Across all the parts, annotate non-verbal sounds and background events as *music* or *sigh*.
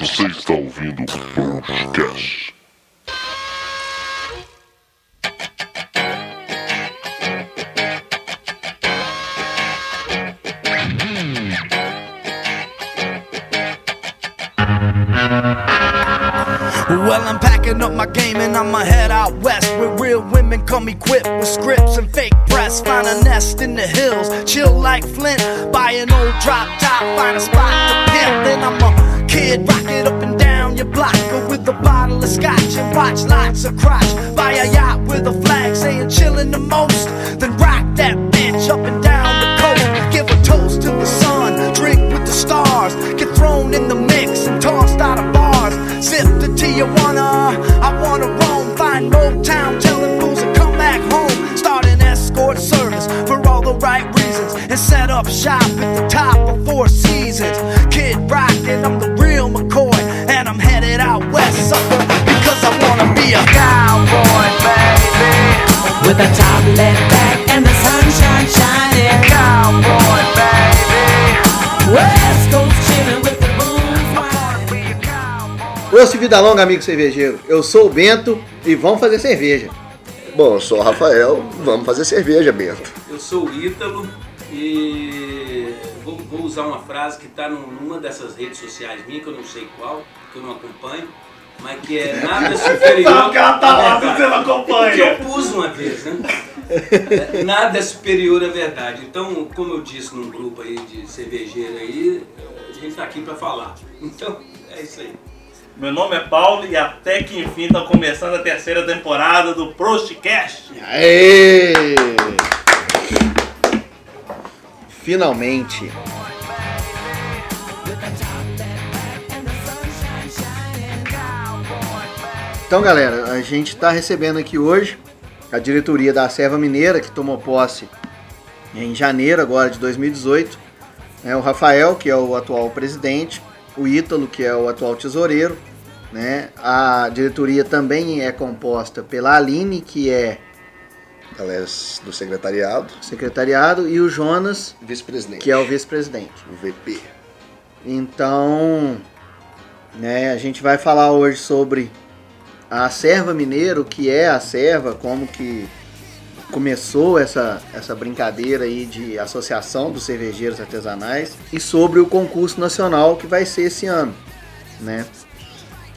Você está ouvindo Broadcast. Well, I'm packing up my game and I'ma head out west where real women come equipped with scripts and fake press. Find a nest in the hills, chill like Flint. Buy an old drop top, find a spot to pimp. Then I'm a kid, rock it up and down your block. With a bottle of scotch and watch lots of crotch. Buy a yacht with a flag saying chillin' the most. Then rock that bitch up and down the coast. Give a toast to the sun, drink with the stars. Get thrown in the mix and tossed out of bars. Sip to Tijuana, I wanna roam. Find Motown, telling fools to come back home. Start an escort service for all the right reasons. And set up shop at the top of Four Seasons. Prost Vida Longa, amigo cervejeiro. Eu sou o Bento e vamos fazer cerveja. Bom, eu sou o Rafael, vamos fazer cerveja, Bento. Eu sou o Ítalo e vou, vou usar uma frase que está numa dessas redes sociais minhas, que eu não sei qual, que eu não acompanho, mas que é nada *laughs* superior. Sabe que ela tá lá, você não acompanha. Porque eu pus uma vez, né? É, Nada é superior à verdade. Então, como eu disse num grupo aí de cervejeiro aí, a gente tá aqui para falar. Então, é isso aí. Meu nome é Paulo e até que enfim tá começando a terceira temporada do Prostcast. Aê! Finalmente. Então, galera, a gente está recebendo aqui hoje a diretoria da Serva Mineira, que tomou posse em janeiro agora de 2018. É, o Rafael, que é o atual presidente, o Ítalo, que é o atual tesoureiro. Né? A diretoria também é composta pela Aline, que é Ela é do secretariado, secretariado, e o Jonas, vice-presidente. que é o vice-presidente. o VP. Então, né, a gente vai falar hoje sobre a serva mineiro, o que é a serva, como que começou essa, essa brincadeira aí de associação dos cervejeiros artesanais e sobre o concurso nacional que vai ser esse ano, né?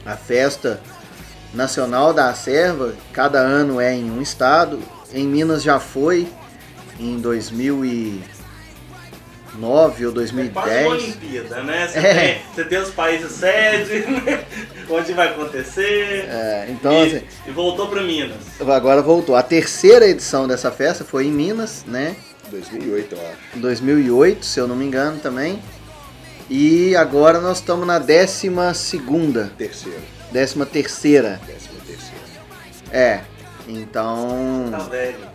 A festa nacional da serva, cada ano é em um estado. Em Minas já foi em 2009 ou É quase uma 2010. Olimpíada, né? Você, É. tem, você tem os países sede, *laughs* onde vai acontecer. É, então, e, assim, e voltou pra Minas. agora voltou. A terceira edição dessa festa foi em Minas, né? 2008, eu acho. Em 2008, se eu não me engano também. E agora nós estamos na décima segunda, Terceiro. décima terceira. Décima terceira. É, então... Tá velho.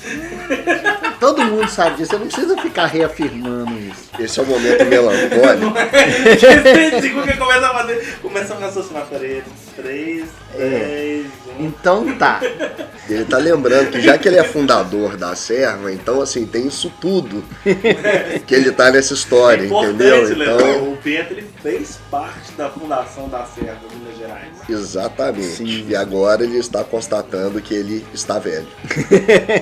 *laughs* Todo mundo sabe disso, você não precisa ficar reafirmando isso. Esse é o momento melancólico. *laughs* Segundo que começa a fazer, começa a raciocinar. Peraí, 3, É. 10, 1. Então tá. Ele tá lembrando que já que ele é fundador da serva, então assim, tem isso tudo que ele tá nessa história, É entendeu? Então, o Pedro ele fez parte da fundação da Serra de Minas Gerais. exatamente. Sim. E agora ele está constatando que ele está velho.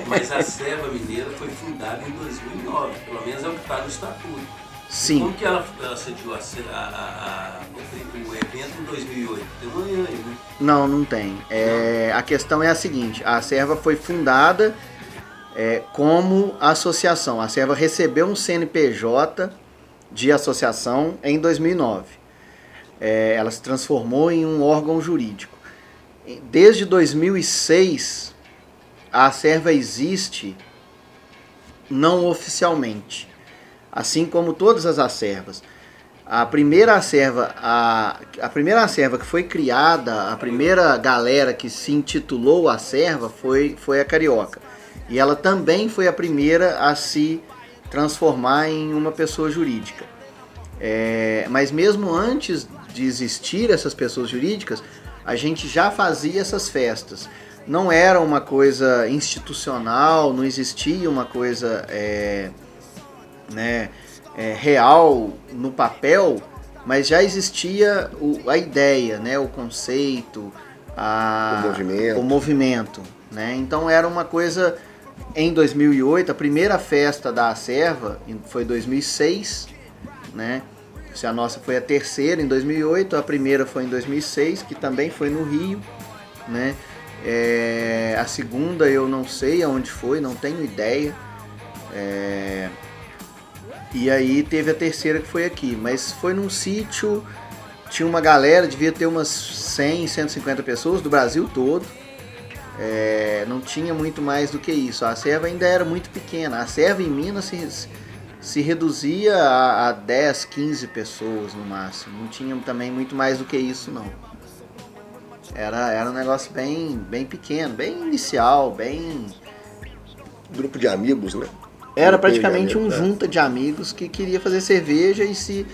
Mas a Serva Mineira foi fundada em 2009, pelo menos é o que está no estatuto. Sim. Como que ela, ela sediou a, a, a, o, evento em 2008? Tem um ano aí, né? Não, não tem. É, a questão é a seguinte: a Serva foi fundada é, como associação. A Serva recebeu um CNPJ de associação em 2009. É, ela se transformou em um órgão jurídico. Desde 2006, a Serva existe não oficialmente, assim como todas as acervas. A primeira acerva, a, a primeira acerva que foi criada, a primeira galera que se intitulou acerva foi, foi a Carioca. E ela também foi a primeira a se transformar em uma pessoa jurídica. É, mas mesmo antes de existir essas pessoas jurídicas, a gente já fazia essas festas. Não era uma coisa institucional, não existia uma coisa é, né, é, real no papel, mas já existia o- a ideia, né, o conceito, a, O movimento. o movimento, né? Então era uma coisa em 2008, a primeira festa da Acerva em- foi 2006, né? Se a nossa foi a terceira em 2008, a primeira foi em 2006, que também foi no Rio, né? É, a segunda eu não sei aonde foi, não tenho ideia. É, e aí teve a terceira que foi aqui, mas foi num sítio, tinha uma galera, devia ter umas 100, 150 pessoas do Brasil todo. É, não tinha muito mais do que isso. A serva ainda era muito pequena. A serva em Minas se, se reduzia a, a 10, 15 pessoas no máximo. Não tinha também muito mais do que isso, não. Era, era um negócio bem, bem pequeno, bem inicial, bem. Grupo de amigos, né? Era praticamente um é. junta de amigos que queria fazer cerveja e se,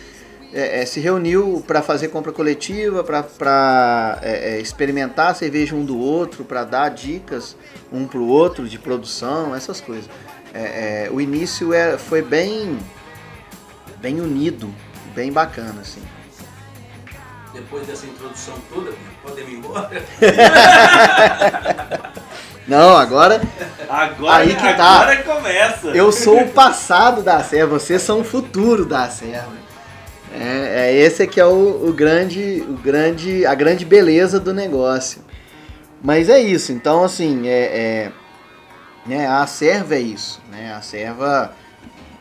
é, é, se reuniu para fazer compra coletiva, para experimentar a cerveja um do outro, para dar dicas um para o outro de produção, essas coisas. É, é, o início era, foi bem, bem unido, bem bacana, assim. Depois dessa introdução toda, podemos ir embora? *laughs* Não, agora Agora, Aí que tá. agora começa. eu sou o passado da serva, vocês são o futuro da serva. É, é esse aqui é o, o grande, o grande, a grande beleza do negócio. Mas é isso, então assim, é, é, né, a serva é isso, né? A serva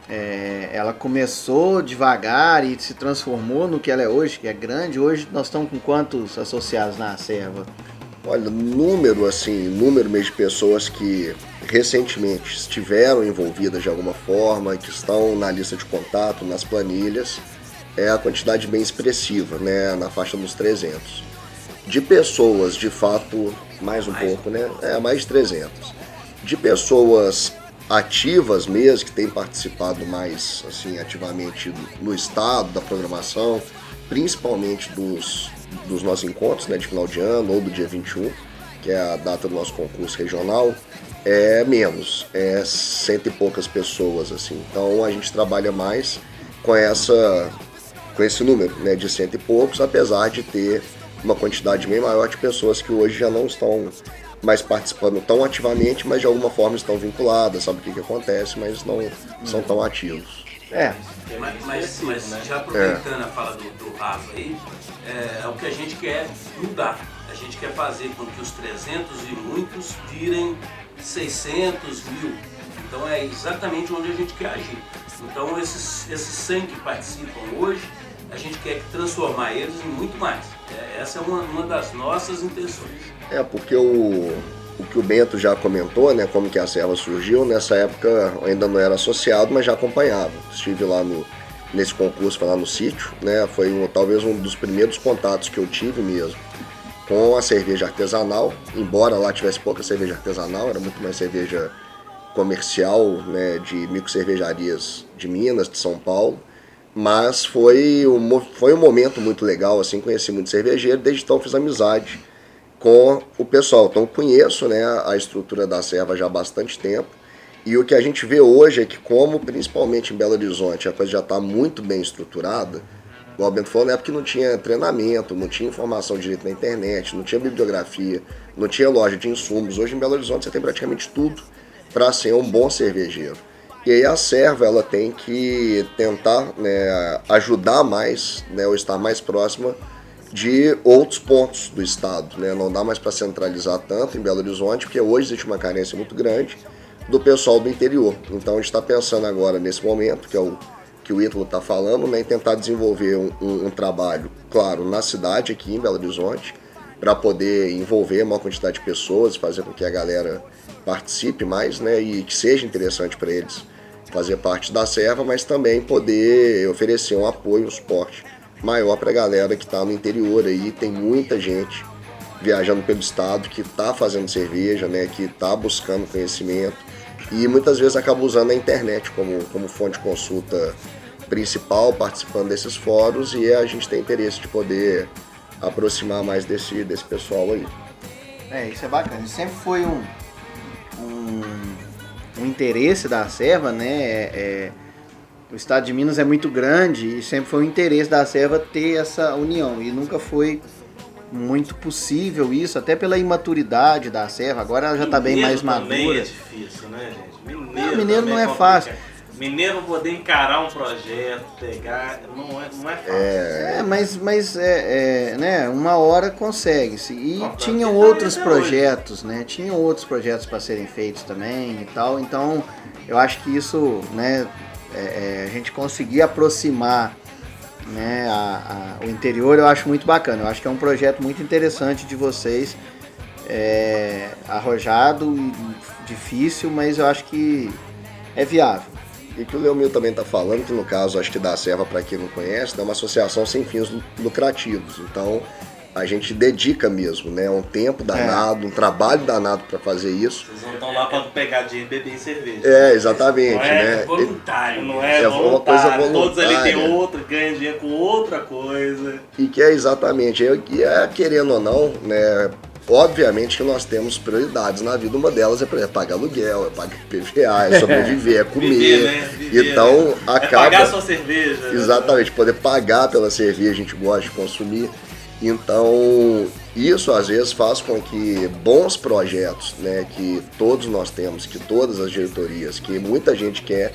é, ela começou devagar e se transformou no que ela é hoje, que é grande. Hoje nós estamos com quantos associados na serva? Olha, número assim, número mesmo de pessoas que recentemente estiveram envolvidas de alguma forma, que estão na lista de contato, nas planilhas, é a quantidade bem expressiva, né, na faixa dos 300. De pessoas, de fato, mais um pouco, né, é mais de 300. De pessoas ativas mesmo, que têm participado mais assim ativamente no estado, da programação, principalmente dos, dos nossos encontros né, de final de ano ou do dia 21, que é a data do nosso concurso regional, é menos, é cento e poucas pessoas assim. Então a gente trabalha mais com essa com esse número né, de cento e poucos, apesar de ter uma quantidade bem maior de pessoas que hoje já não estão mais participando tão ativamente, mas de alguma forma estão vinculadas, sabe o que, que acontece, mas não são tão ativos. É, Mas, mas, mas já aproveitando a fala do, do Rafa aí, é, é o que a gente quer mudar. A gente quer fazer com que os 300 e muitos virem 600 mil. Então é exatamente onde a gente quer agir. Então esses, esses 100 que participam hoje, a gente quer transformar eles em muito mais. É, essa é uma, uma das nossas intenções. É, porque o, o que o Bento já comentou, né, como que a serva surgiu, nessa época ainda não era associado, mas já acompanhava. Estive lá no, nesse concurso, foi lá no sítio, né, foi um, talvez um dos primeiros contatos que eu tive mesmo com a cerveja artesanal, embora lá tivesse pouca cerveja artesanal, era muito mais cerveja comercial, né, de microcervejarias de Minas, de São Paulo, mas foi um, foi um momento muito legal, assim, conheci muito cervejeiro, desde então fiz amizade com o pessoal. Então conheço né, a estrutura da serva já há bastante tempo. E o que a gente vê hoje é que, como principalmente em Belo Horizonte a coisa já está muito bem estruturada, igual o Bento falou, na época que não tinha treinamento, não tinha informação direito na internet, não tinha bibliografia, não tinha loja de insumos. Hoje em Belo Horizonte você tem praticamente tudo para ser um bom cervejeiro. E aí a serva ela tem que tentar né, ajudar mais, né, ou estar mais próxima de outros pontos do estado, né? Não dá mais para centralizar tanto em Belo Horizonte, porque hoje existe uma carência muito grande do pessoal do interior. Então a gente está pensando agora nesse momento, que é o que o Ítalo está falando, né, em tentar desenvolver um, um- um trabalho, claro, na cidade aqui em Belo Horizonte, para poder envolver a maior quantidade de pessoas, fazer com que a galera participe mais, né, e que seja interessante para eles fazer parte da serva, mas também poder oferecer um apoio, um suporte maior para a galera que está no interior aí. Tem muita gente viajando pelo estado que está fazendo cerveja, né, que está buscando conhecimento e muitas vezes acaba usando a internet como, como fonte de consulta principal, participando desses fóruns e a gente tem interesse de poder aproximar mais desse, desse pessoal aí. É, isso é bacana. Sempre foi um, um, um interesse da serva, né? É, é, o estado de Minas é muito grande e sempre foi um interesse da Serva ter essa união e nunca foi muito possível isso, até pela imaturidade da Serva. Agora ela já está bem mais também madura. é difícil, né, gente? Mineiro, Não, mineiro não é fácil. Mineiro poder encarar um projeto, pegar, não é, não é fácil. É, mas, mas é, é, né, uma hora consegue-se. E tinham tá outros até hoje. projetos, né? Tinham outros projetos para serem feitos também e tal. Então, eu acho que isso, né, é, é, a gente conseguir aproximar né, a- a- o interior, eu acho muito bacana. Eu acho que é um projeto muito interessante de vocês. É, arrojado e difícil, mas eu acho que é viável. E que o Leomil também está falando, que no caso, acho que da Serva, para quem não conhece, é uma associação sem fins lu- lucrativos. Então, a gente dedica mesmo, né? Um tempo danado, um trabalho danado para fazer isso. Vocês não estão lá para pegar dinheiro e beber cerveja. É, exatamente, Não é né? Voluntário. Não é, É uma voluntário. coisa Todos ali tem voluntária. outro, ganham dinheiro com outra coisa. E que é exatamente, é, que é, querendo ou não, né? Obviamente que nós temos prioridades na vida. Uma delas é, por exemplo, pagar aluguel, é pagar PVA, é sobreviver, é *laughs* comer. Viver, né? Viver, então, né? acaba. É pagar sua cerveja. né? Exatamente, poder pagar pela cerveja, a gente gosta de consumir. Então, isso às vezes faz com que bons projetos, né, que todos nós temos, que todas as diretorias, que muita gente quer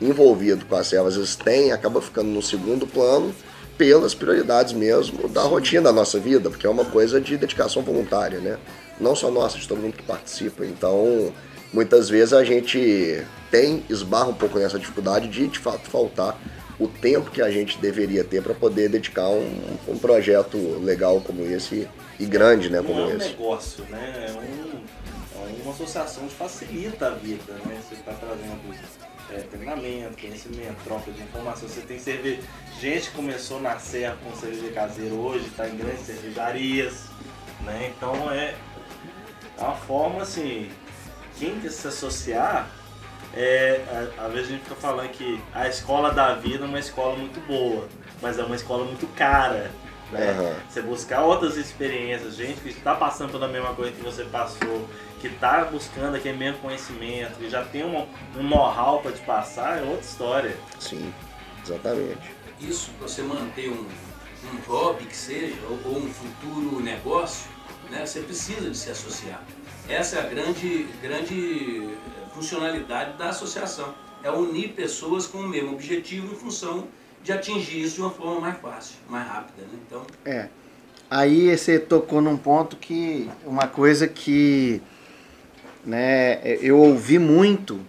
envolvido com a serva, às vezes tem, acaba ficando no segundo plano pelas prioridades mesmo da rotina da nossa vida, porque é uma coisa de dedicação voluntária, né? Não só nossa, de todo mundo que participa. Então, muitas vezes a gente tem, esbarra um pouco nessa dificuldade de de fato faltar o tempo que a gente deveria ter para poder dedicar um, um projeto legal como esse e grande, né, Não como é um esse. negócio, né? É, um, é uma associação que facilita a vida, né? Você está trazendo é, treinamento, conhecimento, troca de informação. Você tem cerveja. Gente começou na serra com cerveja caseira hoje, está em grandes cervejarias, né? Então é é uma forma assim. Quem quer se associar, é, a- às vezes a gente fica falando que a escola da vida é uma escola muito boa, mas é uma escola muito cara. Né? Aham. Você buscar outras experiências, gente que está passando pela mesma coisa que você passou, que está buscando aquele mesmo conhecimento, que já tem um, um know-how para te passar, é outra história. Sim, exatamente. Isso, para você manter um, um hobby que seja, ou, ou um futuro negócio, né, você precisa de se associar. Essa é a grande, grande funcionalidade da associação. É unir pessoas com o mesmo objetivo em função de atingir isso de uma forma mais fácil, mais rápida. Né? Então, É. Aí você tocou num ponto que uma coisa que né, eu ouvi muito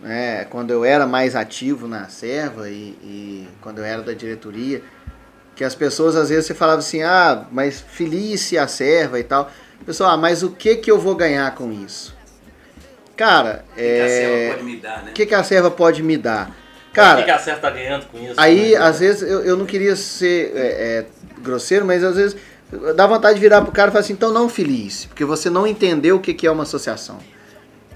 né, quando eu era mais ativo na serva e, e quando eu era da diretoria, que as pessoas às vezes você falava assim, ah, mas felice a serva e tal. Pessoal, ah, mas o que que eu vou ganhar com isso? Cara, o que que a é, pode me dar, né? o que que a serva pode me dar? o Cara, que, que a Serra tá ganhando com isso? Aí, né? às vezes, eu, eu não queria ser é, é, grosseiro, mas às vezes dá vontade de virar pro cara e falar assim, então não feliz, porque você não entendeu o que, que é uma associação.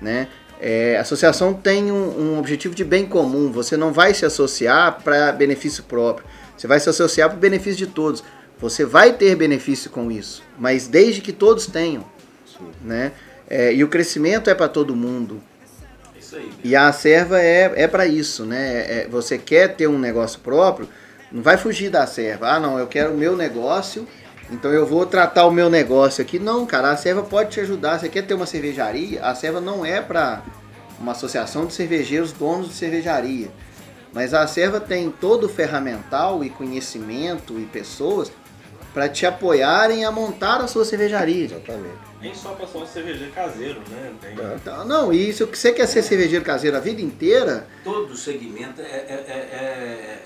Né? É, a associação tem um, um objetivo de bem comum, você não vai se associar para benefício próprio, você vai se associar para o benefício de todos. Você vai ter benefício com isso, mas desde que todos tenham. Né? É, e o crescimento é para todo mundo. Isso aí. E a serva é, é para isso, né? É- você quer ter um negócio próprio, não vai fugir da serva. Ah, não, eu quero o meu negócio, então eu vou tratar o meu negócio aqui. Não, cara, a serva pode te ajudar. Você quer ter uma cervejaria? A serva não é para uma associação de cervejeiros donos de cervejaria. Mas a serva tem todo o ferramental e conhecimento e pessoas para te apoiarem a montar a sua cervejaria. Exatamente. Nem só para só cervejeiro caseiro, né? Tem... Então, não, e se você quer ser cervejeiro caseiro a vida inteira, todo segmento é, é- é-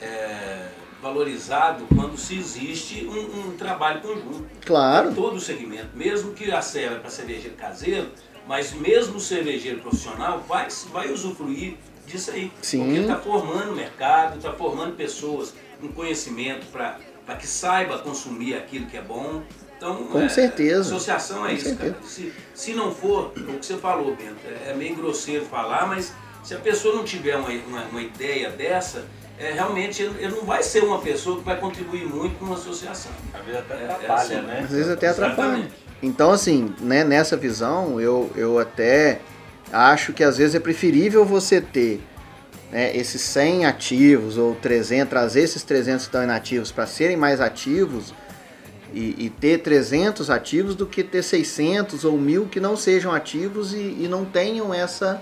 é- é valorizado quando se existe um, um trabalho conjunto. claro. Todo segmento, mesmo que a serva é para cervejeiro caseiro, mas mesmo o cervejeiro profissional vai, vai usufruir disso aí. Sim. Porque está formando mercado, está formando pessoas com conhecimento para que saiba consumir aquilo que é bom. Então, Com é, certeza. Associação é Com isso, certeza. cara. Se, se não for, o que você falou, Bento, é, é meio grosseiro falar, mas se a pessoa não tiver uma, uma, uma ideia dessa, é, realmente ele, ele não vai ser uma pessoa que vai contribuir muito com uma associação. Às vezes até É, é atrapalha, assim. né? Às vezes até atrapalha. Exatamente. Então, assim, né, nessa visão, eu, eu até acho que às vezes é preferível você ter né, esses 100 ativos ou 300, trazer esses 300 que estão inativos para serem mais ativos e, e, ter 300 ativos do que ter 600 ou 1000 que não sejam ativos e, e não tenham essa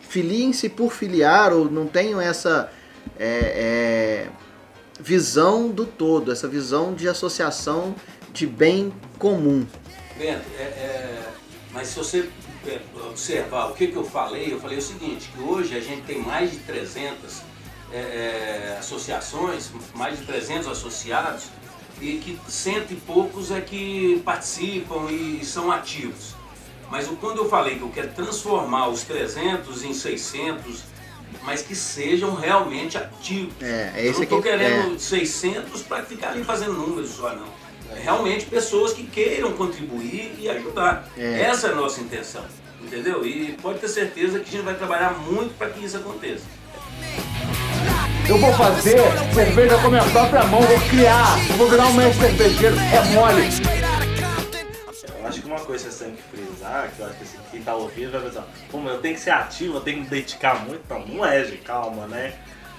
filiem-se por filiar ou não tenham essa é, é, visão do todo, essa visão de associação de bem comum. Bento, é, é, mas se você observar o que, que eu falei, eu falei o seguinte, que hoje a gente tem mais de 300 é, é, associações, mais de 300 associados, e que cento e poucos é que participam e são ativos. Mas quando eu falei que eu quero transformar os 300 em 600, mas que sejam realmente ativos. É, eu não estou querendo é. 600 para ficar ali fazendo números só, não. Realmente pessoas que queiram contribuir e ajudar. É. Essa é a nossa intenção, entendeu? E pode ter certeza que a gente vai trabalhar muito para que isso aconteça. Eu vou fazer cerveja com a minha própria mão, vou criar, eu vou virar um mestre cervejeiro, é mole. Eu acho que uma coisa que você tem que frisar, que eu acho que assim, quem tá ouvindo vai pensar, pô, mas eu tenho que ser ativo, eu tenho que me dedicar muito. Não, não é, gente, calma, né?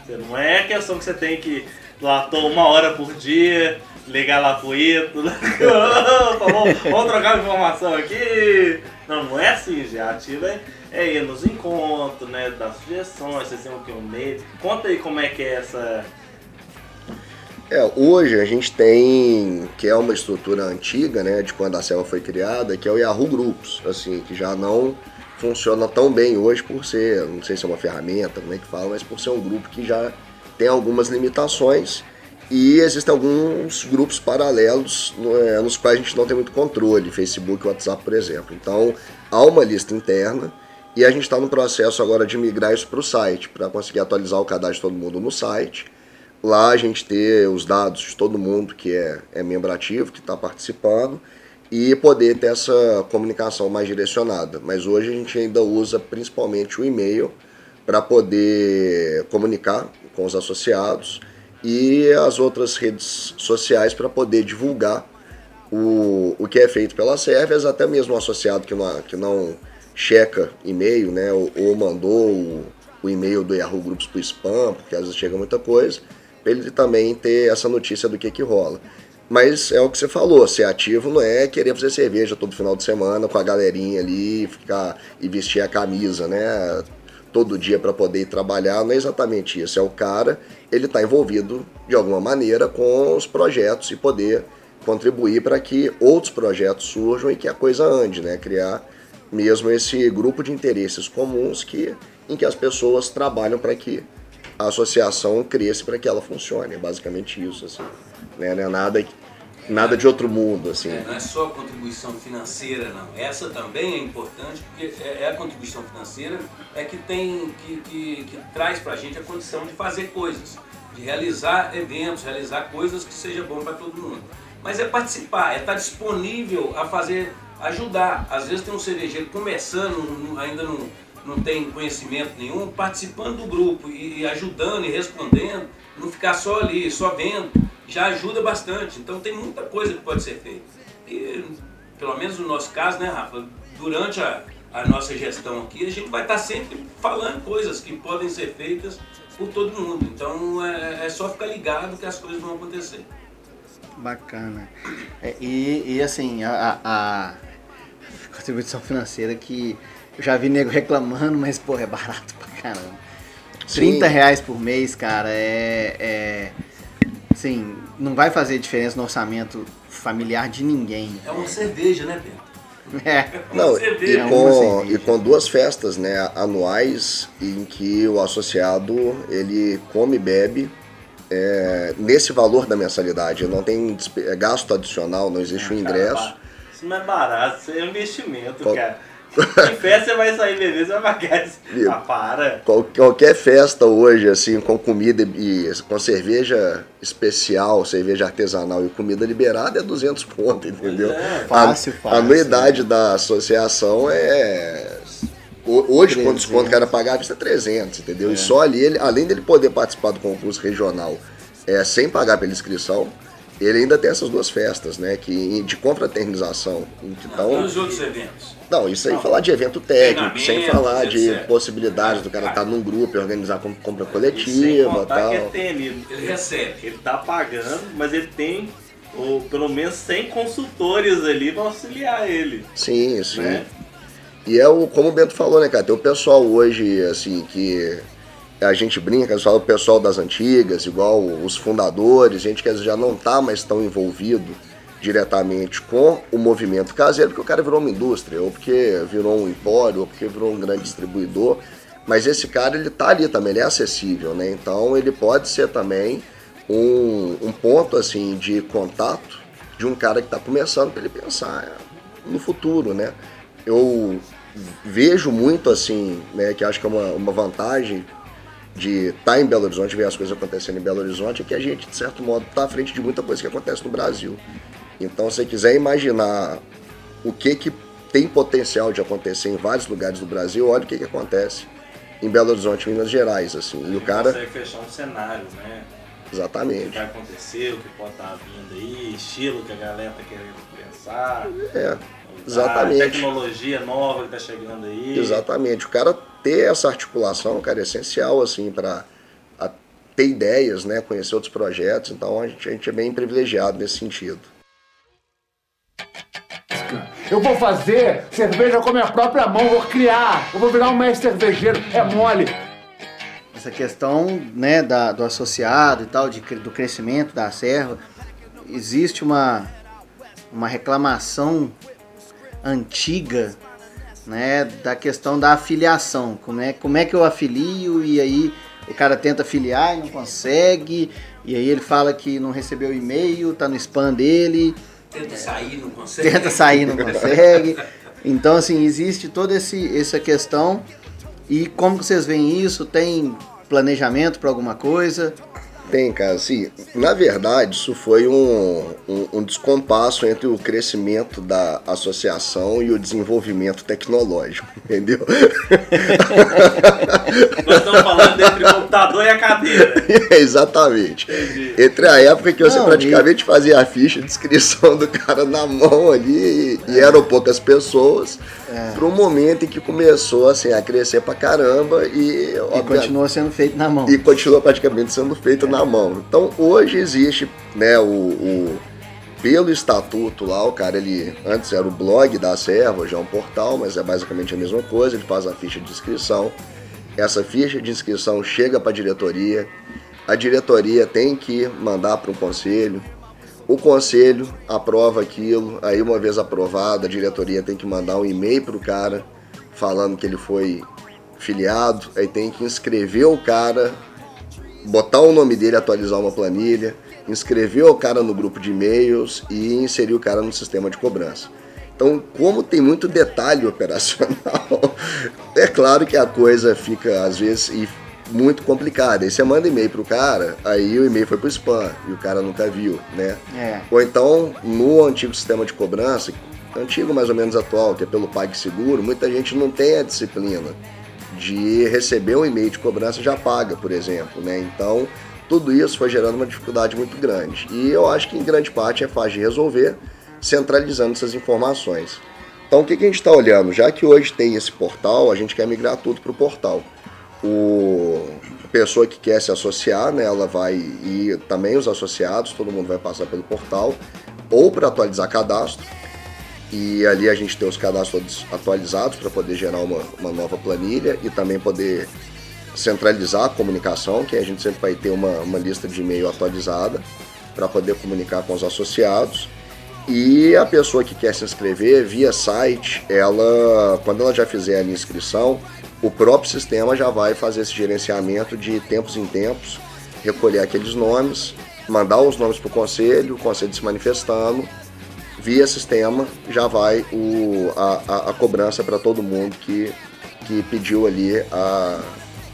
Você não é questão que você tem que lá uma hora por dia, ligar lá pro Ito, *laughs* vamos, vamos trocar informação aqui. Não, não é assim, já ativo é, é ir nos encontros, né? Dar sugestões, vocês têm o que? Um meio. Conta aí como é que é essa. É, hoje a gente tem, que é uma estrutura antiga, né, de quando a Selva foi criada, que é o Yahoo Groups, assim, que já não funciona tão bem hoje por ser, não sei se é uma ferramenta, como é que fala, mas por ser um grupo que já tem algumas limitações e existem alguns grupos paralelos é, nos quais a gente não tem muito controle, Facebook WhatsApp, por exemplo. Então, há uma lista interna e a gente está no processo agora de migrar isso para o site, para conseguir atualizar o cadastro de todo mundo no site. Lá a gente ter os dados de todo mundo que é, é membro ativo, que está participando, e poder ter essa comunicação mais direcionada. Mas hoje a gente ainda usa principalmente o e-mail para poder comunicar com os associados e as outras redes sociais para poder divulgar o, o que é feito pelas servers, até mesmo o associado que não, que não checa e-mail, né, ou, ou mandou o, o e-mail do Yahoo Groups para o spam, porque às vezes chega muita coisa, para ele também ter essa notícia do que, que rola. Mas é o que você falou, ser ativo não é querer fazer cerveja todo final de semana com a galerinha ali ficar, e vestir a camisa, né? Todo dia para poder ir trabalhar, não é exatamente isso. É o cara, ele está envolvido de alguma maneira com os projetos e poder contribuir para que outros projetos surjam e que a coisa ande, né? Criar mesmo esse grupo de interesses comuns que, em que as pessoas trabalham para que a associação cresça para que ela funcione. É basicamente isso, assim. Né? Não é nada, nada de outro mundo, assim. É, não é só a contribuição financeira, não. Essa também é importante, porque é é a contribuição financeira é que tem que, que, que traz para a gente a condição de fazer coisas, de realizar eventos, realizar coisas que seja bom para todo mundo. Mas é participar, é estar disponível a fazer, ajudar. Às vezes tem um cervejeiro começando, ainda não, não tem conhecimento nenhum, participando do grupo e ajudando e respondendo, não ficar só ali, só vendo, já ajuda bastante. Então tem muita coisa que pode ser feita. E, pelo menos no nosso caso, né, Rafa, durante a, a nossa gestão aqui, a gente vai estar sempre falando coisas que podem ser feitas por todo mundo. Então é, é só ficar ligado que as coisas vão acontecer. Bacana. É, e, e assim, a, a- a contribuição financeira que eu já vi nego reclamando, mas, pô, é barato pra caramba. Sim. 30 reais por mês, cara, é, é. Assim, não vai fazer diferença no orçamento familiar de ninguém. É uma cerveja, né, Pedro? *laughs* É. Não, Você vê, e é uma com, cerveja. e com duas festas né, anuais em que o associado ele come e bebe é, nesse valor da mensalidade. Não tem é gasto adicional, não existe Ah, o ingresso. Isso não é barato, isso é investimento, Qual- cara. Em festa você vai sair beber, você vai pagar isso. Ah, para. Qual- qualquer festa hoje, assim, com comida e com cerveja especial, cerveja artesanal e comida liberada é 200 conto, entendeu? É, fácil, a, fácil. A anuidade da associação é. ho- Hoje, com 300. desconto que era pagar, custa 300, entendeu? E só ali, ele, além dele poder participar do concurso regional é, sem pagar pela inscrição, ele ainda tem essas duas festas, né? Que, de confraternização. Então, E os outros eventos? não, isso aí falar de evento técnico, sem falar de etc. possibilidades do cara estar num grupo e organizar com- compra coletiva e contar que é tal. tênis. Ele recebe. Ele tá pagando, mas ele tem ou pelo menos 100 consultores ali pra auxiliar ele. Sim, sim. Né? E é o, como o Bento falou, né, cara? Tem o pessoal hoje, assim, que a gente brinca, fala o pessoal das antigas, igual os fundadores, gente que já não tá mais tão envolvido diretamente com o movimento caseiro, porque o cara virou uma indústria, ou porque virou um empório, ou porque virou um grande distribuidor. Mas esse cara, ele tá ali também, ele é acessível, né? Então ele pode ser também um, um ponto, assim, de contato de um cara que tá começando para ele pensar no futuro, né? Eu vejo muito, assim, né, que acho que é uma, uma vantagem de estar em Belo Horizonte, ver as coisas acontecendo em Belo Horizonte, é que a gente, de certo modo, está à frente de muita coisa que acontece no Brasil. Então, se você quiser imaginar o que, que tem potencial de acontecer em vários lugares do Brasil, olha o que, que acontece em Belo Horizonte, Minas Gerais, assim. E o cara, consegue fechar um cenário, né? O que exatamente. vai acontecer, o que pode estar vindo aí, estilo que a galera tá querendo pensar. É, exatamente. Tecnologia nova que tá chegando aí. Exatamente. O cara ter essa articulação, cara, é essencial, assim, para ter ideias, né? Conhecer outros projetos. Então a gente, a gente é bem privilegiado nesse sentido. Eu vou fazer cerveja com a minha própria mão, vou criar, eu vou virar um mestre cervejeiro, é mole. essa questão né, da, do associado e tal, de, do crescimento da serva, existe uma, uma reclamação antiga né, da questão da afiliação. Como é, como é que eu afilio e aí o cara tenta afiliar e não consegue, e aí ele fala que não recebeu o e-mail, tá no spam dele, Tenta sair, não consegue. tenta sair, não consegue. Então, assim, existe toda esse, essa questão. E como vocês veem isso? Tem planejamento para alguma coisa? Tem, cara, assim, na verdade, isso foi um, um, um descompasso entre o crescimento da associação e o desenvolvimento tecnológico, *laughs* entendeu? Nós estamos falando entre o computador e a cadeira. *laughs* Exatamente. Entre a época que você Não, praticamente fazia a ficha de inscrição do cara na mão ali e, e eram poucas pessoas, para o momento em que começou assim, a crescer pra caramba e, E obvia- continua sendo feito na mão. e continua praticamente sendo feito na mão. Então hoje existe, né, o, o- pelo estatuto lá, o cara ele antes era o blog da serva, hoje é um portal, mas é basicamente a mesma coisa, ele faz a ficha de inscrição. Essa ficha de inscrição chega para a diretoria, a diretoria tem que mandar para o conselho, o conselho aprova aquilo, aí uma vez aprovado, a diretoria tem que mandar um e-mail para o cara falando que ele foi filiado, aí tem que inscrever o cara, botar o nome dele, atualizar uma planilha, inscrever o cara no grupo de e-mails e inserir o cara no sistema de cobrança. Então, como tem muito detalhe *laughs* operacional, é claro que a coisa fica, às vezes, muito complicada. Aí você manda e-mail pro cara, aí o e-mail foi pro spam e o cara nunca viu, né? É. Ou então, no antigo sistema de cobrança, antigo mais ou menos atual, que é pelo PagSeguro, muita gente não tem a disciplina de receber um e-mail de cobrança já paga, por exemplo, né? Então, tudo isso foi gerando uma dificuldade muito grande. E eu acho que em grande parte é fácil de resolver centralizando essas informações. Então, o que, que a gente está olhando? Já que hoje tem esse portal, a gente quer migrar tudo para o portal. O, a pessoa que quer se associar, né, ela vai, e também os associados, todo mundo vai passar pelo portal, ou para atualizar cadastro, e ali a gente tem os cadastros atualizados para poder gerar uma, uma nova planilha e também poder centralizar a comunicação, que a gente sempre vai ter uma, uma lista de e-mail atualizada para poder comunicar com os associados. E a pessoa que quer se inscrever via site, ela, quando ela já fizer a inscrição, o próprio sistema já vai fazer esse gerenciamento de tempos em tempos, recolher aqueles nomes, mandar os nomes para o conselho, o conselho se manifestando, via sistema já vai o, a, a, a cobrança para todo mundo que, que pediu ali a,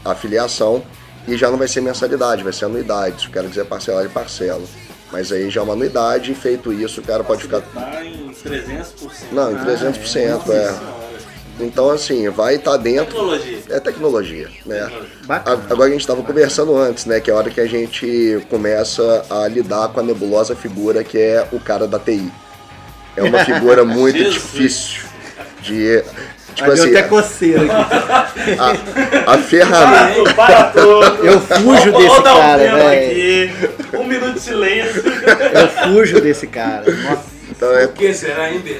a filiação e já não vai ser mensalidade, vai ser anuidade. Se o cara quiser parcelar, ele parcela. Mas aí já é uma anuidade, e feito isso, o cara pode ficar. Tá em 300%. Não, em 300%, é. Senhora. Então, assim, vai estar dentro. Tecnologia. É tecnologia, né? Bacana. Agora a gente estava conversando antes, né? Que é a hora que a gente começa a lidar com a nebulosa figura que é o cara da TI. É uma figura muito difícil de. Tipo assim, até coceira aqui. a, a ferramenta. Para tudo. Eu fujo desse vou um cara, tempo velho. Um minuto de silêncio. Eu fujo desse cara. Nossa. Então é, O que será ainda?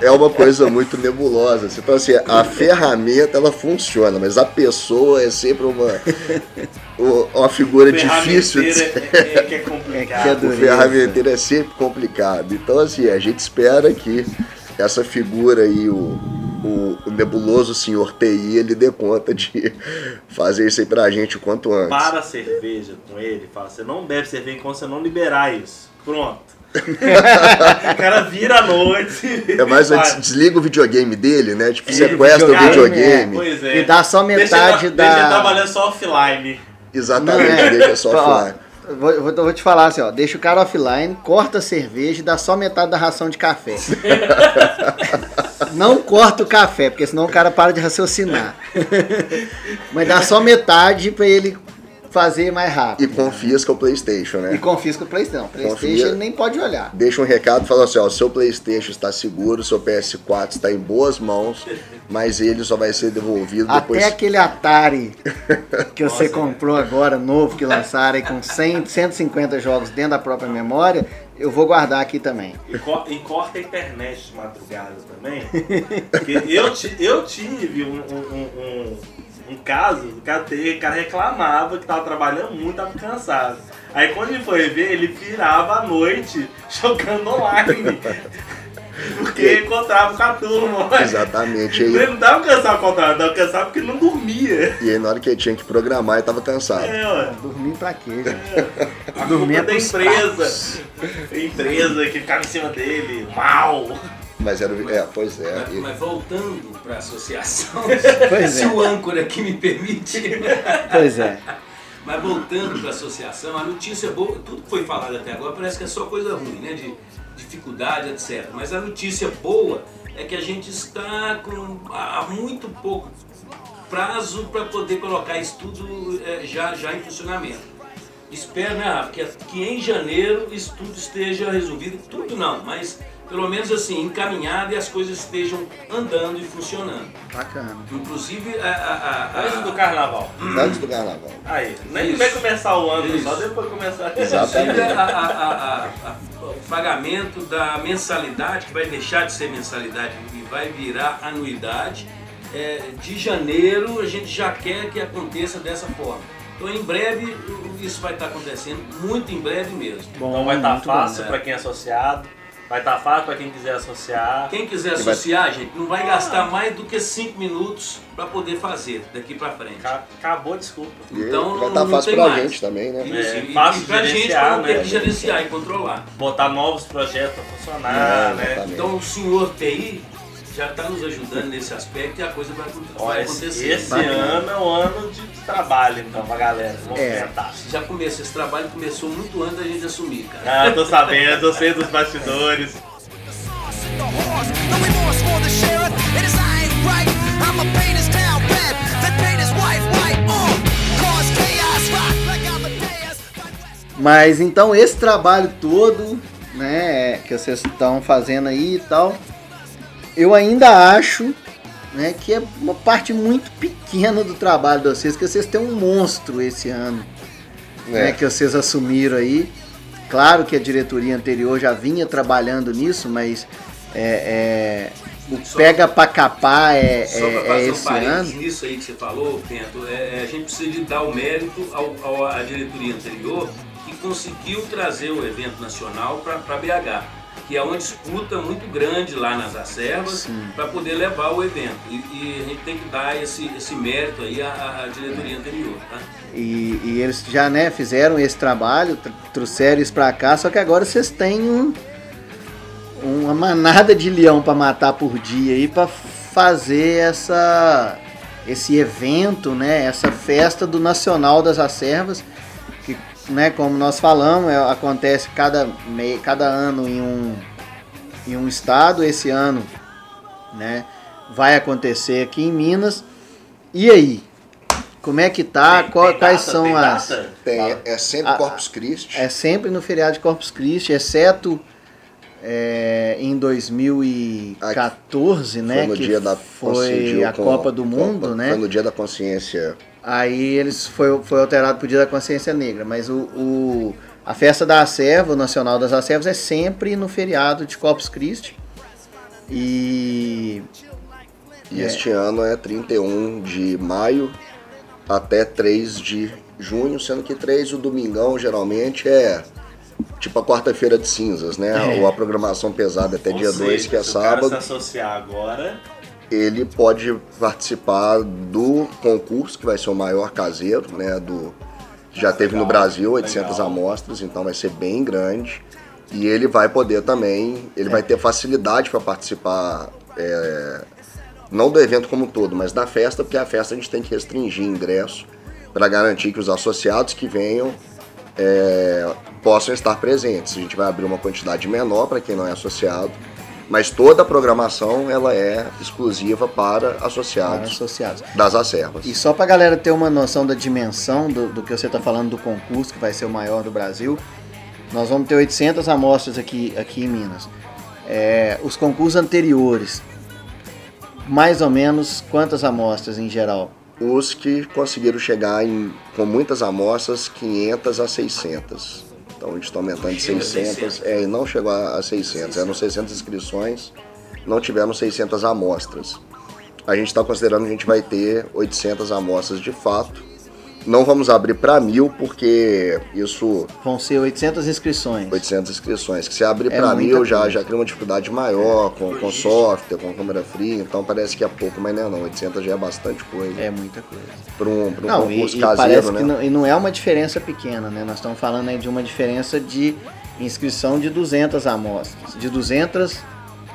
é uma coisa muito nebulosa. assim. Então, assim, a ferramenta ela funciona, mas a pessoa é sempre uma, uma figura difícil de é, é que é É que complicado. é O ferramenteiro é sempre complicado. Então, assim, a gente espera que essa figura aí, o, o, o nebuloso senhor TI, ele dê conta de fazer isso aí pra gente o quanto antes. Para a cerveja com ele, fala, você não bebe cerveja enquanto você não liberar isso. Pronto. *laughs* o cara vira à noite. É mais, des- desliga o videogame dele, né? Tipo, É, sequestra o videogame, videogame. Pois é. E dá só Deixa metade ele- da- Deixa ele trabalhando só offline. Exatamente, Não, é. deixa só offline. eu Vou, vou- eu vou te falar assim, ó. Deixa o cara offline, corta a cerveja e dá só metade da ração de café. *laughs* Não corta o café, porque senão o cara para de raciocinar. *laughs* Mas dá só metade pra ele fazer mais E rápido. confisca o Playstation, E né? confisca o Playstation. Playstation Confia. ele nem pode olhar. Deixa um recado falando assim, ó, o seu Playstation está seguro, o seu PS4 está em boas mãos, mas ele só vai ser devolvido depois. Até aquele Atari *laughs* que você comprou agora, novo, que lançaram aí com 100, 150 jogos dentro da própria memória, eu vou guardar aqui também. E, co- e corta a internet de madrugada também. Porque eu, ti- eu tive um, um, um- um- caso, o cara, o cara reclamava que tava trabalhando muito, tava cansado. Aí quando ele foi ver, ele virava à noite *laughs* jogando online. *laughs* Porque encontrava com a turma. Exatamente. Ele não tava cansado com o contrário, tava cansado porque não dormia. e aí na hora que ele tinha que programar, ele tava cansado. É, ué. Dormir pra quê, gente? A Dormir é da empresa. A empresa que ficava em cima dele, mal. Mas era. É, pois é. Mas, E- mas voltando para a associação, *laughs* se é. o âncora aqui me permite. *laughs* Pois é. Mas voltando para a associação, a notícia boa, tudo que foi falado até agora parece que é só coisa ruim, né? De dificuldade, etc. Mas a notícia boa é que a gente está com há muito pouco prazo para poder colocar isso tudo eh, já, já em funcionamento. Espero, né, que, que em janeiro isso tudo esteja resolvido. Tudo não, mas pelo menos assim, encaminhado e as coisas estejam andando e funcionando. Bacana. Inclusive a- a- a- Antes a, do carnaval. Antes do carnaval. Aí, nem Isso. vai começar o ano, Isso. só depois começar. Exatamente. Inclusive, a- o pagamento da mensalidade, que vai deixar de ser mensalidade e vai virar anuidade, é, de janeiro a gente já quer que aconteça dessa forma. Então, em breve, isso vai estar acontecendo, muito em breve mesmo. Bom, Então vai estar bom. fácil né? para quem é associado, vai estar fácil para quem quiser associar. Quem quiser E vai- associar, gente, não vai gastar mais do que 5 minutos para poder fazer daqui para frente. Ca- Acabou, desculpa. E Então, vai não- estar não fácil pra mais. gente também, né? Isso, É, e, fácil pra de gente gerenciar, para não ter né? que gerenciar e controlar. Botar novos projetos para funcionar, É, né? Então o senhor TI já está nos ajudando nesse aspecto e a coisa vai, Ó, vai esse, acontecer. esse Bacana. ano é um ano de trabalho, então, pra galera. Vamos É. tentar. Já começou, esse trabalho começou muito antes da gente assumir, cara. Ah, eu tô sabendo, eu sei dos bastidores. Mas então esse trabalho todo, né, que vocês estão fazendo aí e tal, eu ainda acho, né, que é uma parte muito pequena do trabalho de vocês, que vocês têm um monstro esse ano, né, É. que vocês assumiram aí. Claro que a diretoria anterior já vinha trabalhando nisso, mas é, é, o Só- pega pra capar é, Só para é, é fazer um esse parênteses ano. nisso aí que você falou, Pento, é, é, a gente precisa de dar o mérito ao, ao- à diretoria anterior que conseguiu trazer o evento nacional para BH, que é uma disputa muito grande lá nas acervas para poder levar o evento. E, e a gente tem que dar esse, esse mérito aí à, à diretoria anterior. Tá? E, e eles já né, fizeram esse trabalho, tr- trouxeram isso pra cá, só que agora vocês têm um, uma manada de leão pra matar por dia aí pra fazer essa esse evento, né, essa festa do Nacional das Acervas, né, como nós falamos, é, acontece cada, me- cada ano em um, em um estado, esse ano, né, vai acontecer aqui em Minas. E aí? Como é que tá? Tem- Qual- tem quais data? são Tem as. data? Tem, é sempre Corpus Christi. É sempre no feriado de Corpus Christi, exceto é, em 2014, né? foi no que dia da foi a Copa do Copa- Mundo, né? Foi no dia da consciência. Aí eles foi, foi alterado pro Dia da Consciência Negra, mas o, o- a festa da Acerva, o Nacional das Acervas, é sempre no feriado de Corpus Christi. E E É. este ano é 31 de maio até 3 de junho, sendo que 3 o domingão geralmente é tipo a quarta-feira de cinzas, né? É. Ou a programação pesada até Ou dia seja, 2, que é o sábado. se associar agora, ele pode participar do concurso, que vai ser o maior caseiro, né? Do, já teve no Legal, Brasil 800 legal. amostras, então vai ser bem grande. E ele vai poder também, ele vai ter facilidade para participar, é, não do evento como um todo, mas da festa, porque a festa a gente tem que restringir ingresso para garantir que os associados que venham é, possam estar presentes. A gente vai abrir uma quantidade menor para quem não é associado, mas toda a programação ela é exclusiva para para associados associados. das acervas. E só pra galera ter uma noção da dimensão do, do que você tá falando do concurso, que vai ser o maior do Brasil, nós vamos ter 800 amostras aqui, aqui em Minas. É, os concursos anteriores, mais ou menos quantas amostras em geral? Os que conseguiram chegar em, com muitas amostras, 500 a 600. Então a gente está aumentando de Chegou a 600, 600. é, e não chegou a a 600, eram 600 inscrições, não tiveram 600 amostras. A gente está considerando que a gente vai ter 800 amostras de fato. Não vamos abrir para mil, porque isso Vão ser 800 inscrições. 800 inscrições. Que se abrir É para mil já, coisa. já cria uma dificuldade maior com, com software, com câmera fria, então parece que é pouco, mas não é não. 800 já é bastante coisa. É muita coisa. Para um, pra um Não, concurso e caseiro, parece né? que não, e não é uma diferença pequena, né? Nós estamos falando aí de uma diferença de inscrição de 200 amostras, de 200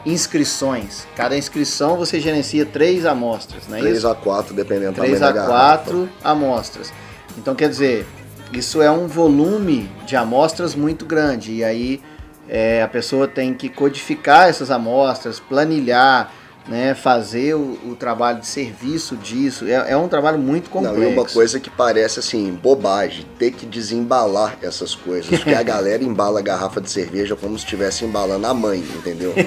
inscrições. Cada inscrição você gerencia três amostras, não é 3 isso? a 4, dependendo do 3 tamanho a da garrafa. 4 amostras. Então, quer dizer, isso é um volume de amostras muito grande. E aí é, a pessoa tem que codificar essas amostras, planilhar, né, fazer o, o trabalho de serviço disso. É, é um trabalho muito complexo. Não, e uma coisa que parece assim, bobagem, ter que desembalar essas coisas. Porque a *laughs* galera embala a garrafa de cerveja como se estivesse embalando a mãe, entendeu? *laughs*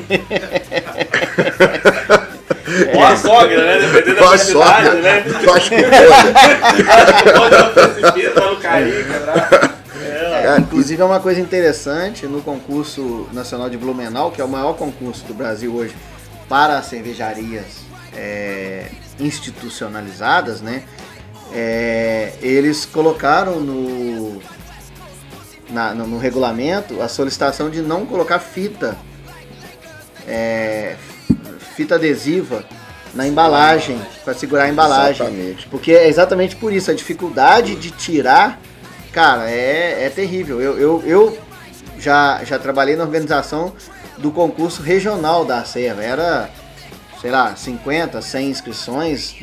ou a sogra, né? Dependendo da quantidade, né? carinho, cara. Cara, Inclusive é uma coisa interessante no concurso nacional de Blumenau, que é o maior concurso do Brasil hoje para as cervejarias é, institucionalizadas, né? É, eles colocaram no, na- no, no regulamento a solicitação de não colocar fita, é, fita adesiva na embalagem, para segurar a embalagem. Exatamente. Porque é exatamente por isso, a dificuldade de tirar, cara, é, é terrível. Eu, eu, eu já, já trabalhei na organização do concurso regional da Serva. Era, sei lá, 50, 100 inscrições,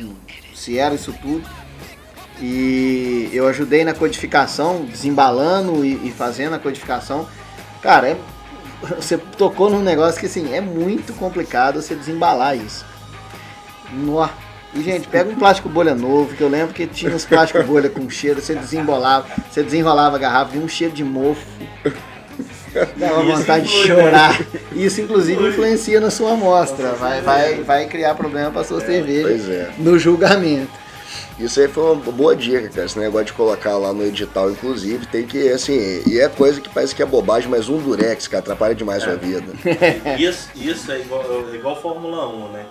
se era isso tudo. E eu ajudei na codificação, desembalando e, e fazendo a codificação. Cara, é- *laughs* você tocou num negócio que assim, é muito complicado você desembalar isso. Nó. E, gente, pega um plástico bolha novo, que eu lembro que tinha uns plástico bolha com cheiro, você desembolava, você desenrolava a garrafa, vinha um cheiro de mofo. Dava Isso vontade de chorar. Isso, inclusive, influencia na sua amostra. Vai, vai, vai criar problema pra sua cerveja pois é. no julgamento. Isso aí foi uma boa dica, cara. Esse negócio de colocar lá no edital, inclusive, tem que, assim, e é coisa que parece que é bobagem, mas um durex, que atrapalha demais a sua vida. *laughs* Isso, isso é igual, é igual Fórmula 1, né?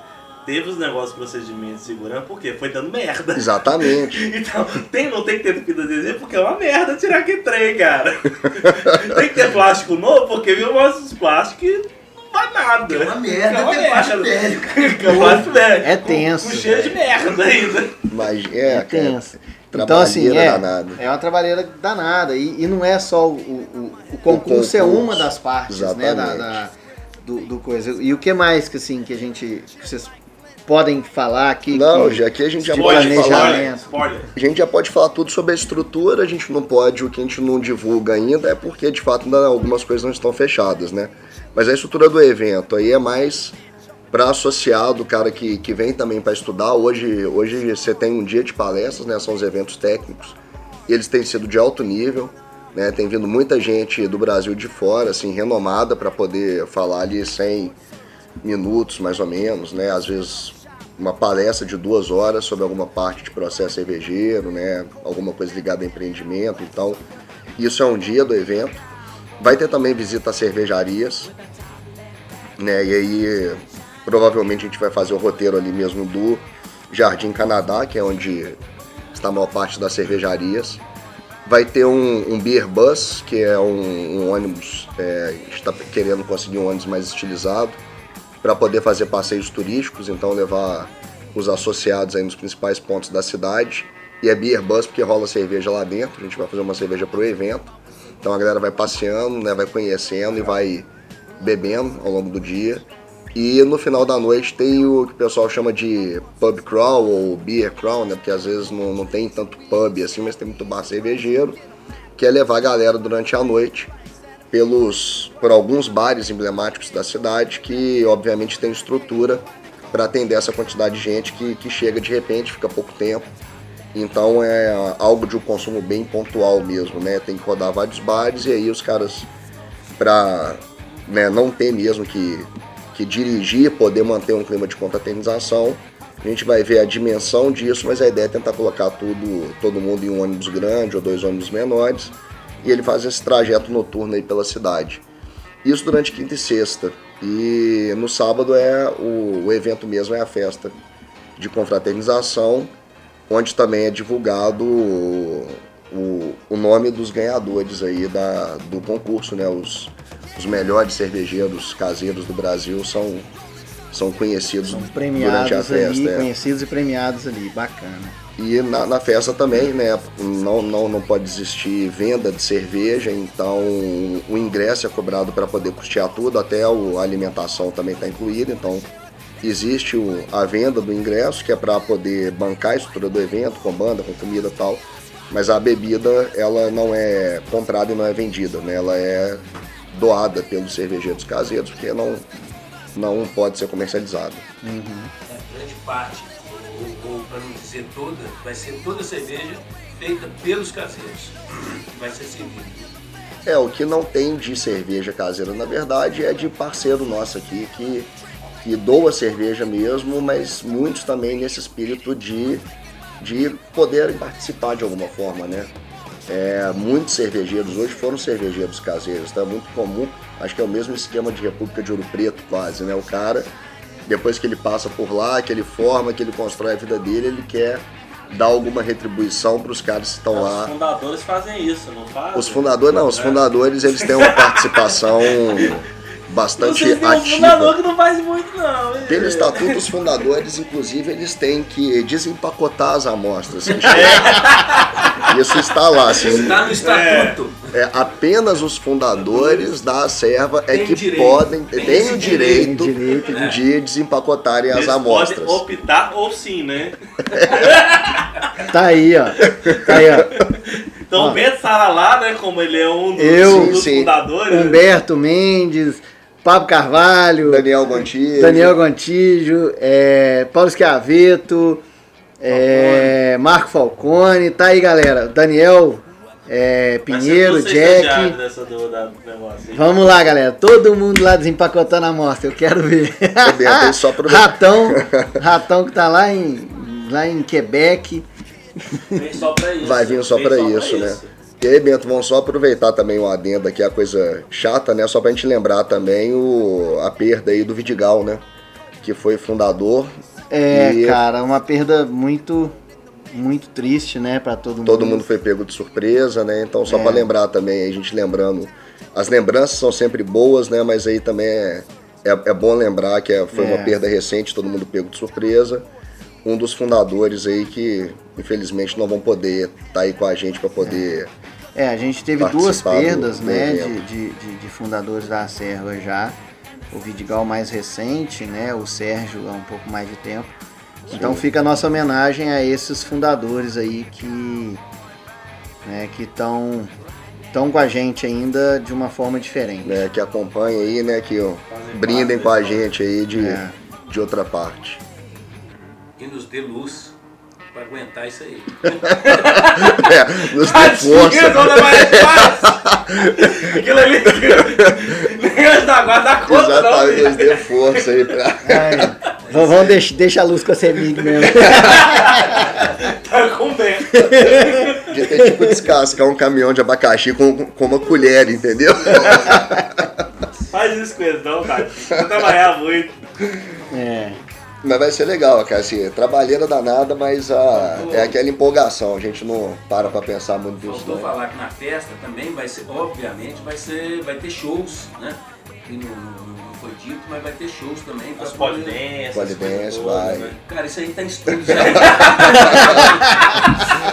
Teve os negócios de procedimento de segurança porque foi dando merda. Exatamente. *laughs* Então, tem, não tem que ter fita adesiva porque é uma merda tirar aquele trem, cara. *laughs* tem que ter plástico novo porque viu os plásticos que não vai nada. É uma merda É uma ter plástico merda. velho, Que é plástico *laughs* velho. É Com- tenso. Com cheiro de merda ainda. Mas é, É cara, tenso. Então, assim, é, danada. é uma trabalheira danada. E, e não é só o, o, o concurso, é concurso, uma das partes, né? Da, da- do, do coisa. E o que mais que, assim, que a gente. Que vocês podem falar aqui? Não, já aqui a gente já de pode falar. Spoiler. A gente já pode falar tudo sobre a estrutura, a gente não pode, o que a gente não divulga ainda é porque de fato ainda algumas coisas não estão fechadas, né? Mas a estrutura do evento aí é mais para associado, cara que, que vem também para estudar. Hoje, hoje você tem um dia de palestras, né? São os eventos técnicos. E eles têm sido de alto nível, né? Tem vindo muita gente do Brasil de fora, assim, renomada para poder falar ali 100 minutos, mais ou menos, né? Às vezes uma palestra de duas horas sobre alguma parte de processo cervejeiro, né? Alguma coisa ligada a empreendimento. Então, isso é um dia do evento. Vai ter também visita a cervejarias, né? E aí provavelmente a gente vai fazer o roteiro ali mesmo do Jardim Canadá, que é onde está a maior parte das cervejarias. Vai ter um, um Beer Bus, que é um, um ônibus, é, a gente está querendo conseguir um ônibus mais estilizado para poder fazer passeios turísticos, então levar os associados aí nos principais pontos da cidade. E é Beer Bus porque rola cerveja lá dentro, a gente vai fazer uma cerveja para o evento. Então a galera vai passeando, né, vai conhecendo e vai bebendo ao longo do dia. E no final da noite tem o que o pessoal chama de pub crawl ou beer crawl, né? Porque às vezes não, não tem tanto pub assim, mas tem muito bar cervejeiro, que é levar a galera durante a noite pelos por alguns bares emblemáticos da cidade que obviamente tem estrutura para atender essa quantidade de gente que, que chega de repente, fica pouco tempo. Então é algo de um consumo bem pontual mesmo, né? Tem que rodar vários bares e aí os caras para né, não ter mesmo que, que dirigir, poder manter um clima de confraternização. A gente vai ver a dimensão disso, mas a ideia é tentar colocar tudo, todo mundo em um ônibus grande ou dois ônibus menores e ele faz esse trajeto noturno aí pela cidade. Isso durante quinta e sexta. E no sábado é o, o evento mesmo, é a festa de confraternização, onde também é divulgado o, o, o nome dos ganhadores aí da, do concurso, né? Os, os melhores cervejeiros caseiros do Brasil são, são conhecidos São durante a festa. ali, é. conhecidos e premiados ali, bacana. E na, na festa também, né? Não, não, não pode existir venda de cerveja, então o ingresso é cobrado para poder custear tudo, até o- a alimentação também está incluída. Então existe o- a venda do ingresso, que é para poder bancar a estrutura do evento, com banda, com comida e tal. Mas a bebida, ela não é comprada e não é vendida, né? Ela é doada pelos cervejeiros caseiros, porque não, não pode ser comercializada. É, grande parte, ou, ou para não dizer toda, vai ser toda cerveja feita pelos caseiros. que *clears throat* Vai ser servida. É, o que não tem de cerveja caseira, na verdade, é de parceiro nosso aqui, que, que doa cerveja mesmo, mas muitos também nesse espírito de, de poderem participar de alguma forma, né? É, muitos cervejeiros hoje foram cervejeiros caseiros, tá? Muito comum, acho que é o mesmo esquema de República de Ouro Preto quase, né? O cara, depois que ele passa por lá, que ele forma, que ele constrói a vida dele, ele quer dar alguma retribuição para os caras que estão Os lá. fundadores fazem isso, não fazem? Os fundadores, não, os É. fundadores eles têm uma participação *laughs* bastante Vocês têm um ativa. fundador que não faz muito, não. hein? Pelo estatuto dos fundadores, inclusive, eles têm que desempacotar as amostras. *laughs* É. Isso está lá, assim. Está no estatuto. É, apenas os fundadores da serva é Tem que direito, podem, têm o direito, direito de desempacotarem as Eles amostras. podem optar ou sim, né? *laughs* Tá aí, ó. Tá aí, ó. Então Ó. o Beto Saralá, né, como ele é um dos, Eu- dos fundadores, né? Humberto Mendes, Pablo Carvalho, Daniel Gontijo. Daniel Gontijo, é, Paulo Schiaveto, é, Marco Falcone, tá aí galera. Daniel é, Pinheiro, Jack. Dessa do, da. Vamos lá, galera. Todo mundo lá desempacotando a amostra. Eu quero ver. Aí só *laughs* pro- Ratão, Ratão que tá lá em, lá em Quebec. Vem só pra isso. Vai vir só pra isso, né? E aí, Bento, vamos só aproveitar também o adendo aqui, a coisa chata, né? Só pra gente lembrar também o, a perda aí do Vidigal, né? Que foi fundador. É, E- cara, uma perda muito, muito triste, né, pra todo mundo. Todo mundo foi pego de surpresa, né? Então, só É. pra lembrar também, a gente lembrando. As lembranças são sempre boas, né? Mas aí também é, é, é bom lembrar que é- foi É. uma perda recente, todo mundo pego de surpresa. Um dos fundadores aí que, infelizmente, não vão poder estar aí com a gente pra poder. É, a gente teve duas participar do- perdas, do né, de, de, de- de fundadores da Serva já. O Vidigal mais recente, né, o Sérgio há um pouco mais de tempo. Então fica a nossa homenagem a esses fundadores aí que né, que estão estão com a gente ainda de uma forma diferente. né, que acompanha aí, né? Que ó, brindem com a gente aí de, É. de outra parte. E nos dê luz pra aguentar isso aí. *laughs* É, nos dê força. não fácil. Aquilo ali. Antes da guarda dá conta, não. Exatamente, filho. nos dê força aí pra. Ai, vamos vamos deixa, deixa a luz com a semente mesmo. Tá com bem. De ter tipo descascar um caminhão de abacaxi com, com uma colher, entendeu? Faz isso com eles, não, cara. Vou trabalhar muito. É. Mas vai ser legal, cara, assim, trabalheira danada, mas a, é aquela empolgação, a gente não para pra pensar muito nisso, Faltou não. falar que na festa também vai ser, obviamente, vai ser, vai ter shows, né? Não, não- não foi dito, mas vai ter shows também. As poder-. Polidense, vai. Né? Cara, isso aí tá em estúdios ainda.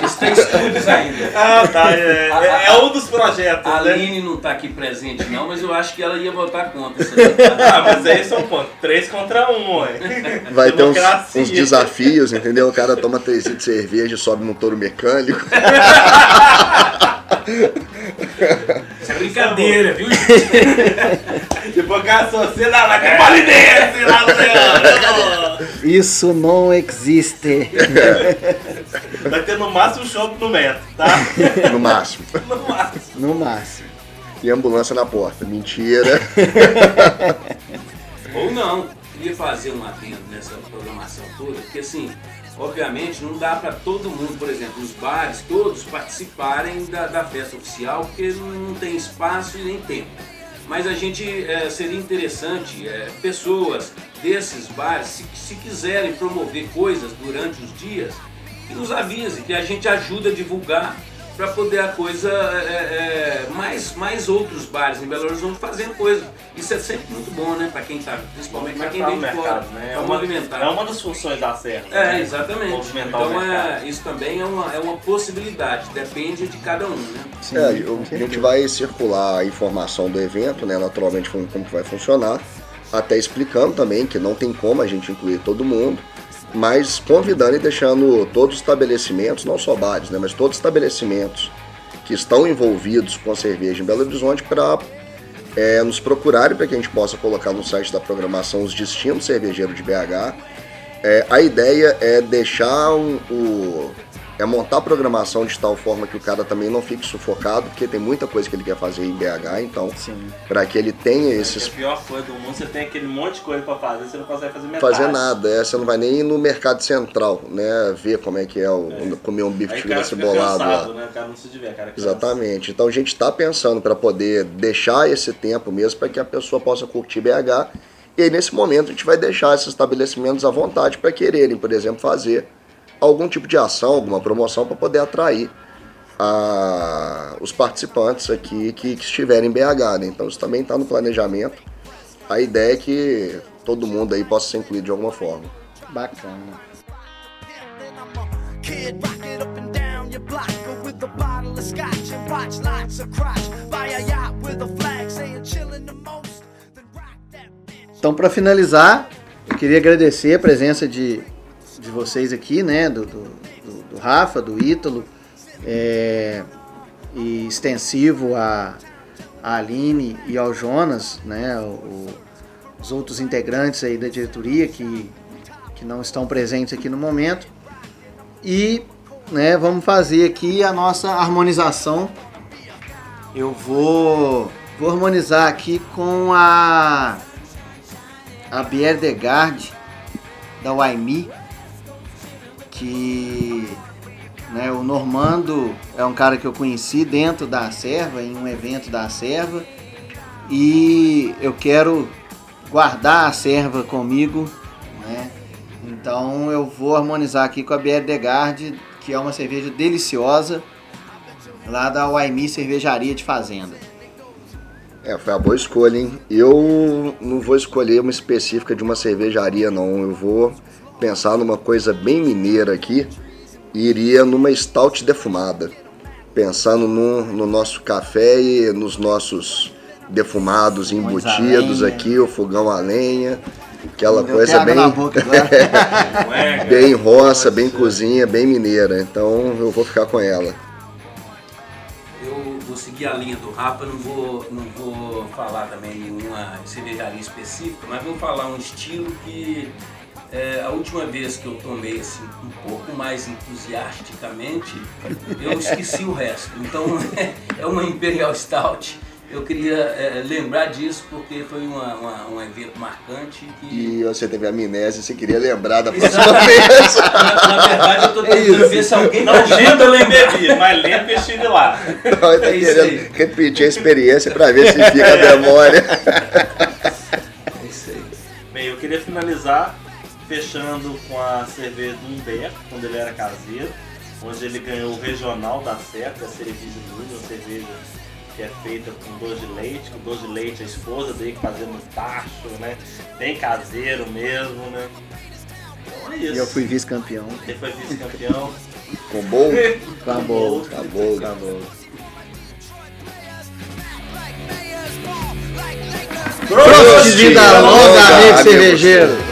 isso tá em estúdios ainda. Ah, tá. É, é- é um dos projetos, A né? Aline não tá aqui presente não, mas eu acho que ela ia votar contra. Ah, mas aí são pontos. Três contra um, ué. Vai ter uns, uns desafios, entendeu? O cara toma três litros de cerveja e sobe num touro mecânico. *laughs* É brincadeira, viu? *laughs* Tipo, cara, se você não vai ter polidense lá no Leandro. *laughs* Isso não existe. *laughs* Vai ter no máximo um show no metro, tá? No máximo. No máximo. No máximo. E ambulância na porta. Mentira. Ou não. Queria fazer um adendo nessa programação toda, porque assim, obviamente não dá para todo mundo, por exemplo, os bares todos participarem da, da festa oficial, porque não tem espaço e nem tempo. Mas a gente eh, seria interessante eh, pessoas desses bares, se, se quiserem promover coisas durante os dias, que nos avise, que a gente ajuda a divulgar para poder a coisa é, é, mais mais outros bares em Belo Horizonte fazendo coisa. Isso é sempre muito bom, né? Para quem tá, principalmente para quem vem de fora, mercado, né? É uma, movimentar. é uma das funções da Serra. É, né? exatamente. Movimentar o Então é, isso também é uma, é uma possibilidade, depende de cada um, né? Sim, É, a gente vai circular a informação do evento, né? Naturalmente como, como que vai funcionar. Até explicando também que não tem como a gente incluir todo mundo, mas convidando e deixando todos os estabelecimentos, não só bares, né? Mas todos os estabelecimentos que estão envolvidos com a cerveja em Belo Horizonte para nos procurarem para que a gente possa colocar no site da programação os destinos cervejeiros de BH. É, a ideia é deixar um- o. É montar a programação de tal forma que o cara também não fique sufocado, porque tem muita coisa que ele quer fazer em BH, então, Sim. para que ele tenha Porque esses. A pior coisa do mundo, você tem aquele monte de coisa pra fazer, você não consegue fazer metade. Fazer nada, é, você não vai nem ir no mercado central, né? Ver como é que é o. comer um bife Aí de fica cebolado lá. cansado, né? O cara não se diverte, cara. cansa. Exatamente. Então a gente está pensando para poder deixar esse tempo mesmo para que a pessoa possa curtir BH. E aí nesse momento a gente vai deixar esses estabelecimentos à vontade para quererem, por exemplo, fazer algum tipo de ação, alguma promoção para poder atrair a- os participantes aqui que, que estiverem em BH. Né? Então isso também está no planejamento. A ideia é que todo mundo aí possa ser incluído de alguma forma. Bacana. Então, para finalizar, eu queria agradecer a presença de vocês aqui, né? Do, do, do- Rafa, do Ítalo, é, e extensivo a, a Aline e ao Jonas, né? o- os outros integrantes aí da diretoria que, que não estão presentes aqui no momento. E né, vamos fazer aqui a nossa harmonização. Eu vou, vou harmonizar aqui com a a Bière de Garde da Waimi, que né, o Normando é um cara que eu conheci dentro da Serva, em um evento da Serva, e eu quero guardar a Serva comigo, né? Então eu vou harmonizar aqui com a Bière de Garde, que é uma cerveja deliciosa, lá da Waimi Cervejaria de Fazenda. É, foi uma boa escolha, hein? Eu não vou escolher uma específica de uma cervejaria, não. Eu vou pensar numa coisa bem mineira aqui e iria numa stout defumada. Pensando no, no nosso café e nos nossos defumados embutidos aqui, o fogão a lenha, aquela Deu coisa bem, na boca *laughs* agora. Cueca, bem roça, bem cozinha, bem mineira. Então eu vou ficar com ela. Eu vou seguir seguir a linha do Rapa, não vou, não vou falar também nenhuma cervejaria específica, mas vou falar um estilo que é, a última vez que eu tomei assim, um pouco mais entusiasticamente, eu esqueci o resto. Então *laughs* é uma Imperial Stout. Eu queria é, lembrar disso porque foi uma, uma- um evento marcante que. E você teve amnésia, você queria lembrar da próxima vez. *laughs* Na, na verdade, eu tô tentando ver se alguém Não eu nem bebi, mas lembro que eu estive lá. Não, ele tá É querendo repetir a experiência pra ver se fica a *laughs* memória. É isso aí. Bem, eu queria finalizar fechando com a cerveja do Humberto, quando ele era caseiro, onde ele ganhou o regional da Serra, que é a Cerveja Núñez, uma cerveja que é feita com doce de leite, com doce de leite a esposa dele que fazia no tacho, né? Bem caseiro mesmo, né? Então é isso. E eu fui vice-campeão. Ele foi vice-campeão. Com bom? Acabou. Acabou. Acabou. Prost, Vida longa, amigo cervejeiro.